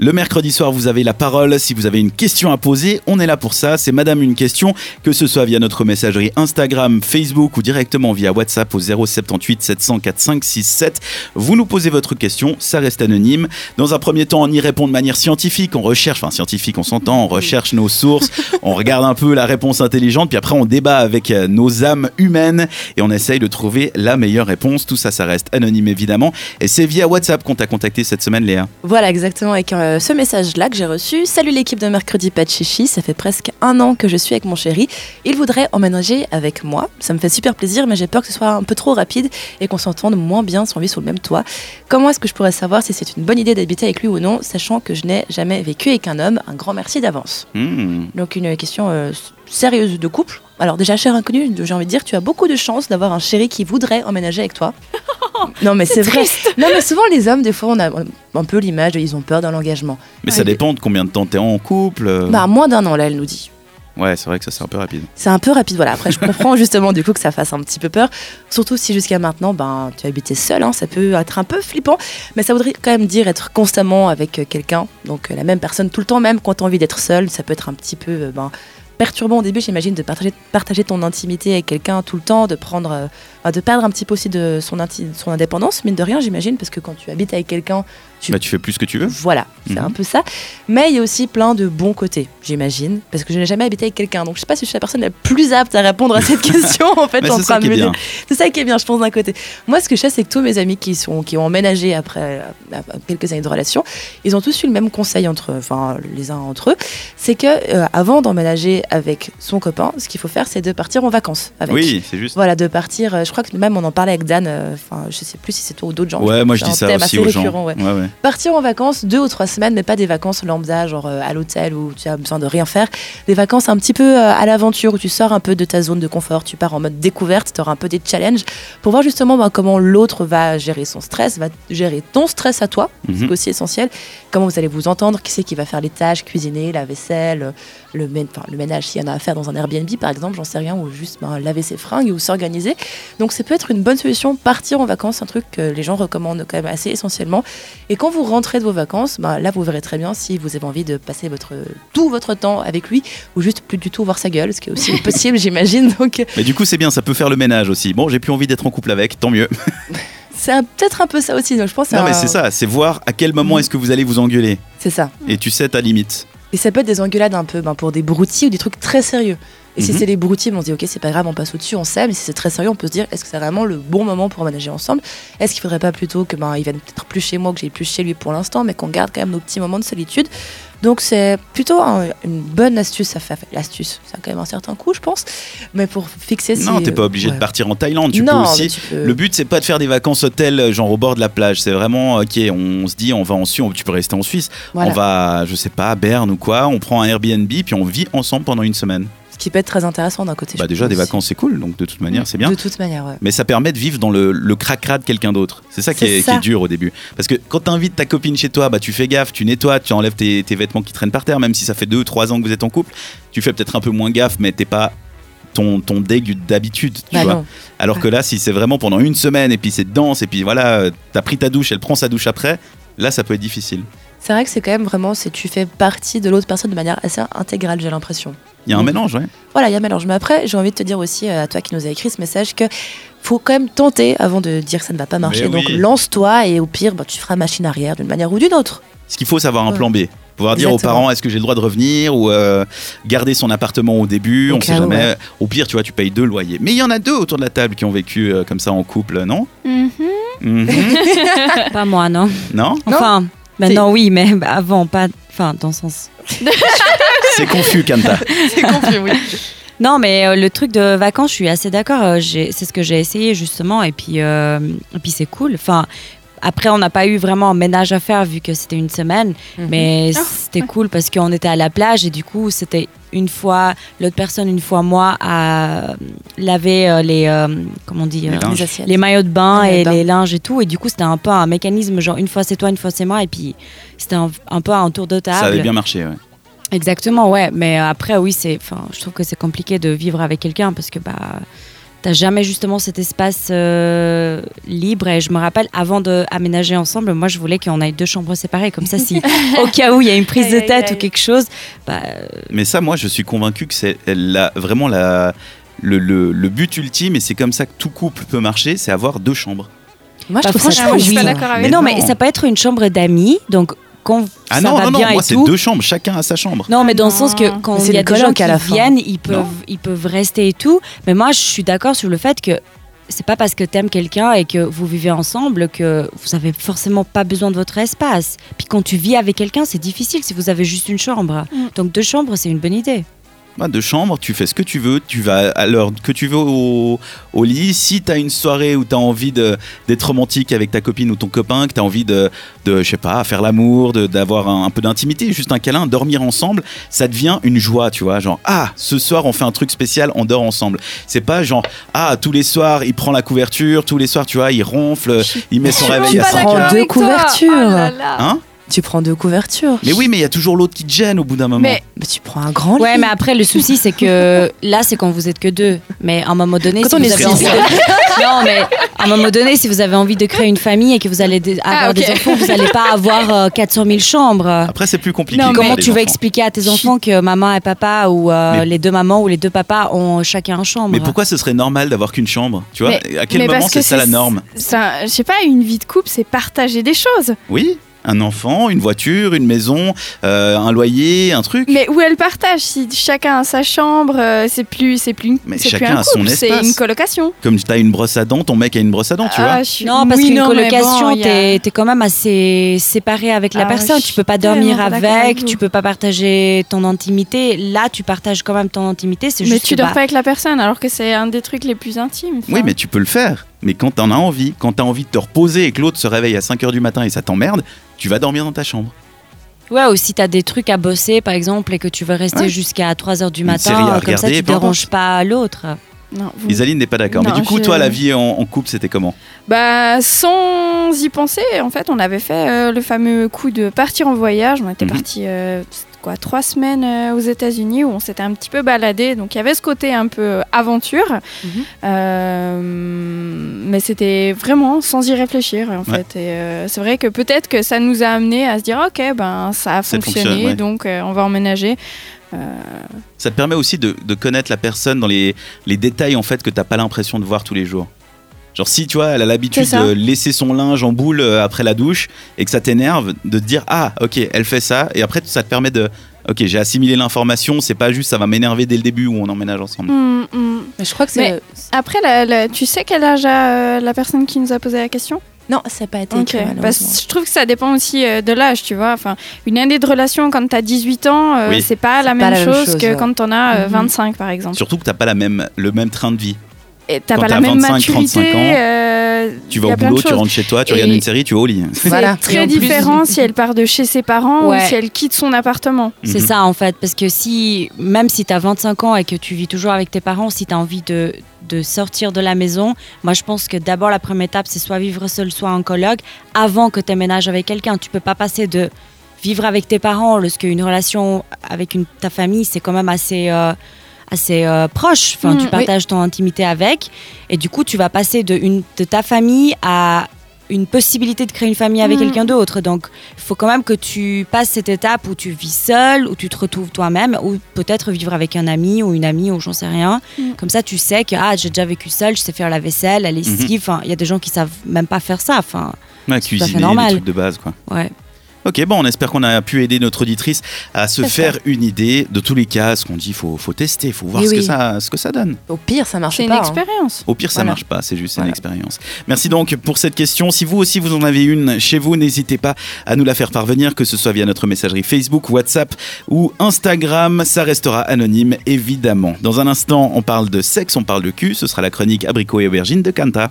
Le mercredi soir, vous avez la parole. Si vous avez une question à poser, on est là pour ça. C'est Madame une question, que ce soit via notre messagerie Instagram, Facebook ou directement via WhatsApp au 078 704 567. Vous nous posez votre question, ça reste anonyme. Dans un premier temps, on y répond de manière scientifique. On recherche, enfin scientifique, on s'entend, on recherche nos sources, on regarde un peu la réponse intelligente, puis après on débat avec euh, nos âmes humaines et on essaye de trouver la meilleure réponse. Tout ça, ça reste anonyme évidemment. Et c'est via WhatsApp qu'on t'a contacté cette semaine, Léa. Voilà, exactement. Avec euh, ce message-là que j'ai reçu. Salut l'équipe de Mercredi Pas de Chichi, ça fait presque un an que je suis avec mon chéri. Il voudrait emménager avec moi. Ça me fait super plaisir, mais j'ai peur que ce soit un peu trop rapide et qu'on s'entende moins bien si on vit sous le même toit. Comment est-ce que je pourrais savoir si c'est une bonne idée d'habiter avec lui ou non, sachant que je n'ai jamais vécu avec un homme? Un grand merci d'avance. Hmm. Donc une question euh, sérieuse de couple. Alors déjà, cher inconnu, j'ai envie de dire, tu as beaucoup de chance d'avoir un chéri qui voudrait emménager avec toi. non mais c'est vrai. Non mais souvent les hommes, des fois, on a un peu l'image, ils ont peur de l'engagement. Mais ça dépend de combien de temps t'es en couple. euh. Bah moins d'un an là, elle nous dit. Ouais, c'est vrai que ça c'est un peu rapide. C'est un peu rapide, voilà. Après, je comprends justement du coup que ça fasse un petit peu peur. Surtout si jusqu'à maintenant, ben, tu habitais seul, hein, ça peut être un peu flippant. Mais ça voudrait quand même dire être constamment avec euh, quelqu'un. Donc euh, la même personne tout le temps, même quand tu as envie d'être seul. Ça peut être un petit peu ben, perturbant au début, j'imagine, de partager, partager ton intimité avec quelqu'un tout le temps, de prendre, euh, de perdre un petit peu aussi de son, indépendance, mine de rien, j'imagine, parce que quand tu habites avec quelqu'un, Tu- Bah, tu fais plus ce que tu veux. voilà, c'est Mhm. un peu ça. Mais il y a aussi plein de bons côtés, j'imagine, parce que je n'ai jamais habité avec quelqu'un. Donc je sais pas si je suis la personne la plus apte à répondre à cette question. En fait, en train de me dire. C'est ça qui est bien, je pense d'un côté. Moi, ce que je sais, c'est que tous mes amis qui sont qui ont emménagé après euh, quelques années de relation, ils ont tous eu le même conseil entre, enfin les uns entre eux, c'est que euh, avant d'emménager avec son copain, ce qu'il faut faire, c'est de partir en vacances avec. Oui, c'est juste. Voilà, de partir. euh, je crois que même on en parlait avec Dan. euh, Enfin, je sais plus si c'est toi ou d'autres gens. Ouais, moi je dis ça aussi aux gens. ouais. Ouais, ouais. Partir en vacances deux ou trois semaines, mais pas des vacances lambda, genre euh, à l'hôtel où tu as besoin de rien faire. Des vacances un petit peu euh, à l'aventure, où tu sors un peu de ta zone de confort, tu pars en mode découverte, tu auras un peu des challenges pour voir justement bah, comment l'autre va gérer son stress, va gérer ton stress à toi, Mhm. c'est aussi essentiel. Comment vous allez vous entendre, qui c'est qui va faire les tâches, cuisiner, la vaisselle, le ménage s'il y en a à faire dans un Airbnb par exemple, j'en sais rien, ou juste ben, laver ses fringues ou s'organiser. Donc ça peut être une bonne solution, partir en vacances, un truc que les gens recommandent quand même assez essentiellement. Et quand vous rentrez de vos vacances, ben, là vous verrez très bien si vous avez envie de passer votre, tout votre temps avec lui ou juste plus du tout voir sa gueule, ce qui est aussi possible j'imagine. Donc Mais du coup, c'est bien, ça peut faire le ménage aussi. Bon, j'ai plus envie d'être en couple avec, tant mieux. c'est peut-être un peu ça aussi. Donc je pense Non, mais c'est ça, c'est voir à quel moment Mhm. est-ce que vous allez vous engueuler. C'est ça. Et tu sais ta limite. Et ça peut être des engueulades un peu ben, pour des broutilles ou des trucs très sérieux. Et si Mhm. c'est les broutilles, ben, on se dit ok, c'est pas grave, on passe au-dessus, on s'aime. Et si c'est très sérieux, on peut se dire est-ce que c'est vraiment le bon moment pour ménager ensemble? Est-ce qu'il faudrait pas plutôt que ben, il vienne peut-être plus chez moi, que j'aille plus chez lui pour l'instant, mais qu'on garde quand même nos petits moments de solitude? Donc c'est plutôt un- une bonne astuce à faire. L'astuce, ça a quand même un certain coût, je pense. Mais pour fixer si. non, t'es pas obligé ouais. de partir en Thaïlande. Tu non, peux aussi. mais tu peux- Le but, c'est pas de faire des vacances hôtel, genre au bord de la plage. C'est vraiment, ok, on se dit, on va en Suisse, tu peux rester en Suisse. voilà. On va, je sais pas, à Berne ou quoi. On prend un Airbnb, puis on vit ensemble pendant une semaine. Qui peut être très intéressant d'un côté. Bah, déjà, des aussi. vacances, c'est cool. Donc, de toute manière, c'est bien. De toute manière, ouais. Mais ça permet de vivre dans le, le cracra de quelqu'un d'autre. C'est ça, qui est, ça. qui est dur au début. Parce que quand tu invites ta copine chez toi, bah, tu fais gaffe, tu nettoies, tu enlèves tes, tes vêtements qui traînent par terre, même si ça fait 2-3 ans que vous êtes en couple. Tu fais peut-être un peu moins gaffe, mais t'es pas ton, ton d'habitude. Tu Bah vois non. Alors que là, si c'est vraiment pendant une semaine et puis c'est dense et puis voilà, euh, t'as pris ta douche, elle prend sa douche après, là, ça peut être difficile. C'est vrai que c'est quand même vraiment, c'est tu fais partie de l'autre personne de manière assez intégrale, j'ai l'impression. Il y a un mélange, ouais. Voilà, il y a un mélange. Mais après, j'ai envie de te dire aussi euh, à toi qui nous a écrit ce message que faut quand même tenter avant de dire que ça ne va pas marcher. Donc lance-toi et au pire, bah, tu feras machine arrière d'une manière ou d'une autre. Ce qu'il faut, c'est avoir un Ouais. plan B. Pouvoir dire aux parents, est-ce que j'ai le droit de revenir ou euh, garder son appartement au début, Au on sait jamais. ouais. Au pire, tu vois, tu payes deux loyers. Mais il y en a deux autour de la table qui ont vécu euh, comme ça en couple, non? Mhm. Mhm. Pas moi, non. Non? Enfin, maintenant oui, mais bah, avant, pas. Enfin, dans le sens. C'est confus, Kanta. C'est confus, oui. Non, mais euh, le truc de vacances, je suis assez d'accord. euh, c'est ce que j'ai essayé justement, et puis, euh, et puis c'est cool. Enfin, après, on n'a pas eu vraiment un ménage à faire vu que c'était une semaine, mais Ah, c'était cool parce qu'on était à la plage et du coup, c'était une fois l'autre personne, une fois moi à laver euh, les euh, comment on dit Les euh, maillots de bain les et les linges et tout. Et du coup, c'était un peu un mécanisme, genre une fois c'est toi, une fois c'est moi. Et puis, c'était un, un peu un tour de table. Ça avait bien marché, ouais. Exactement, ouais. Mais après, oui, c'est, enfin, je trouve que c'est compliqué de vivre avec quelqu'un parce que, bah, t'as jamais justement cet espace euh, libre. Et je me rappelle, avant d'aménager ensemble, moi je voulais qu'on ait deux chambres séparées. Comme ça, si au cas où il y a une prise de Aïe, aïe, tête ou quelque chose, bah, Mais ça, moi, je suis convaincu que c'est la, vraiment la, le, le- le but ultime, et c'est comme ça que tout couple peut marcher, c'est avoir deux chambres. Moi, je Bah, trouve ça franchement, je suis pas d'accord avec Mais Mais non, non. mais ça peut être une chambre d'amis, donc quand Ah ça non, va non, non, bien moi, et c'est deux chambres, chacun a sa chambre. Non, mais dans le sens que quand Mais c'est il y a des gens qui à la fin. viennent, ils peuvent, ils peuvent rester et tout. Mais moi, je suis d'accord sur le fait que c'est pas parce que t'aimes quelqu'un et que vous vivez ensemble que vous avez forcément pas besoin de votre espace. Puis quand tu vis avec quelqu'un, c'est difficile si vous avez juste une chambre. Mm. Donc deux chambres, c'est une bonne idée. Bah, deux chambres, tu fais ce que tu veux, tu vas à l'heure que tu veux au, au lit. Si tu as une soirée où tu as envie de- d'être romantique avec ta copine ou ton copain, que tu as envie de, de, je sais pas, faire l'amour, de- d'avoir un, un peu d'intimité, juste un câlin, dormir ensemble, ça devient une joie, tu vois. Genre, ah, ce soir on fait un truc spécial, on dort ensemble. C'est pas genre, ah, tous les soirs il prend la couverture, tous les soirs, tu vois, il ronfle, il met son réveil à pas 5 d'accord prends heures. deux couvertures. Oh là là. Hein? Tu prends deux couvertures. Mais oui, mais il y a toujours l'autre qui te gêne au bout d'un moment. Mais Mais tu prends un grand Ouais, lit. mais après, le souci, c'est que là, c'est quand vous êtes que deux. Mais à un moment donné, Quand si on vous est avez six. envie de... Non, mais à un moment donné, si vous avez envie de créer une famille et que vous allez dé- avoir Ah, ok. des enfants, vous n'allez pas avoir euh, 400 000 chambres. Après, c'est plus compliqué. Non, Comment tu vas enfants. expliquer à tes enfants que maman et papa ou euh, Mais- les deux mamans ou les deux papas ont chacun une chambre? Mais pourquoi ce serait normal d'avoir qu'une chambre Tu vois, Mais- à quel mais moment parce c'est que ça la norme? ça, je sais pas, une vie de couple, c'est partager des choses. Oui, un enfant, une voiture, une maison, euh, un loyer, un truc. Mais où elle partage Si chacun a sa chambre, euh, c'est plus, c'est plus, une- Mais c'est plus chacun un a son couple, c'est espace. une colocation. Comme tu as une brosse à dents, ton mec a une brosse à dents, tu Ah, vois. je suis- Non, parce Oui, qu'une non, mais colocation, bon, il y a- t'es es quand même assez séparé avec la Ah, personne. je Tu peux pas suis dormir tellement pas d'accord avec, avec tu peux pas partager ton intimité. Là, tu partages quand même ton intimité. C'est Mais juste tu que, dors bah, pas avec la personne alors que c'est un des trucs les plus intimes. enfin. Oui, mais tu peux le faire. Mais quand t'en as envie, quand t'as envie de te reposer et que l'autre se réveille à 5h du matin et ça t'emmerde, tu vas dormir dans ta chambre. Ouais, ou si t'as des trucs à bosser, par exemple, et que tu veux rester Ouais. jusqu'à 3 heures du Une série matin, à comme ça, regarder, tu peu importe. déranges pas l'autre. Non, vous- Isaline n'est pas d'accord. Mais du coup, je- toi, la vie en, en couple, c'était comment? Bah, sans y penser, en fait, on avait fait euh, le fameux coup de partir en voyage. On était Mhm. parti euh, quoi, trois semaines euh, aux États-Unis où on s'était un petit peu baladé. Donc, il y avait ce côté un peu euh, aventure. Mhm. Euh, mais c'était vraiment sans y réfléchir, en Ouais. fait. Euh, c'est vrai que peut-être que ça nous a amené à se dire, ok, ben, ça a fonctionné, fonctionne, ouais. donc euh, on va emménager. Ça te permet aussi de, de connaître la personne dans les, les détails en fait que t'as pas l'impression de voir tous les jours. Genre si tu vois, elle a l'habitude de laisser son linge en boule euh, après la douche et que ça t'énerve, de te dire ah ok elle fait ça et après ça te permet de ok j'ai assimilé l'information, c'est pas juste ça va m'énerver dès le début où on emménage ensemble. Hum. Mais je crois que c'est. Après, la- la- tu sais quel âge a euh, la personne qui nous a posé la question? Non, ça n'a pas été Ok, écrit. Que je trouve que ça dépend aussi euh, de l'âge, tu vois. Enfin, une année de relation quand t'as 18 ans, euh, Oui. c'est pas la pas même la même chose chose, que ouais. quand t'en as euh, Mhm. 25 par exemple. Surtout que t'as pas la même, le même train de vie. T'as quand pas t'as la même 25, maturité. 35 ans, euh, Tu vas au boulot, tu rentres chez toi, tu Et- regardes une série, tu vas au lit. C'est Voilà. Très plus- différent si elle part de chez ses parents Ouais. ou si elle quitte son appartement. C'est Mhm. ça en fait, parce que si, même si tu as 25 ans et que tu vis toujours avec tes parents, si tu as envie de, de sortir de la maison, moi je pense que d'abord la première étape c'est soit vivre seul, soit en coloc, avant que tu emménages avec quelqu'un. Tu peux pas passer de vivre avec tes parents, lorsqu'une relation avec une, ta famille c'est quand même assez, euh, assez euh, proche, enfin, Mhm, tu oui. partages ton intimité avec, et du coup tu vas passer de, une, de ta famille à une possibilité de créer une famille avec Mhm. quelqu'un d'autre. Donc, il faut quand même que tu passes cette étape où tu vis seul, où tu te retrouves toi-même, ou peut-être vivre avec un ami ou une amie ou j'en sais rien. Mhm. Comme ça, tu sais que ah, j'ai déjà vécu seul, je sais faire la vaisselle, la lessive. Enfin, il y a des gens qui savent même pas faire ça. Enfin, Ouais, C'est tout à fait cuisiner, normal. les trucs de base quoi. ouais. Ok, bon, on espère qu'on a pu aider notre auditrice à se faire une idée. De tous les cas, ce qu'on dit, faut, faut tester, faut voir Oui, ce, que ça, ce que ça donne. Au pire, ça marche C'est une pas. hein. expérience. Au pire, ça Voilà. marche pas, c'est juste une expérience. Merci donc pour cette question. Si vous aussi vous en avez une chez vous, n'hésitez pas à nous la faire parvenir, que ce soit via notre messagerie Facebook, WhatsApp ou Instagram. Ça restera anonyme, évidemment. Dans un instant, on parle de sexe, on parle de cul. Ce sera la chronique Abricot et Aubergine de Kanta.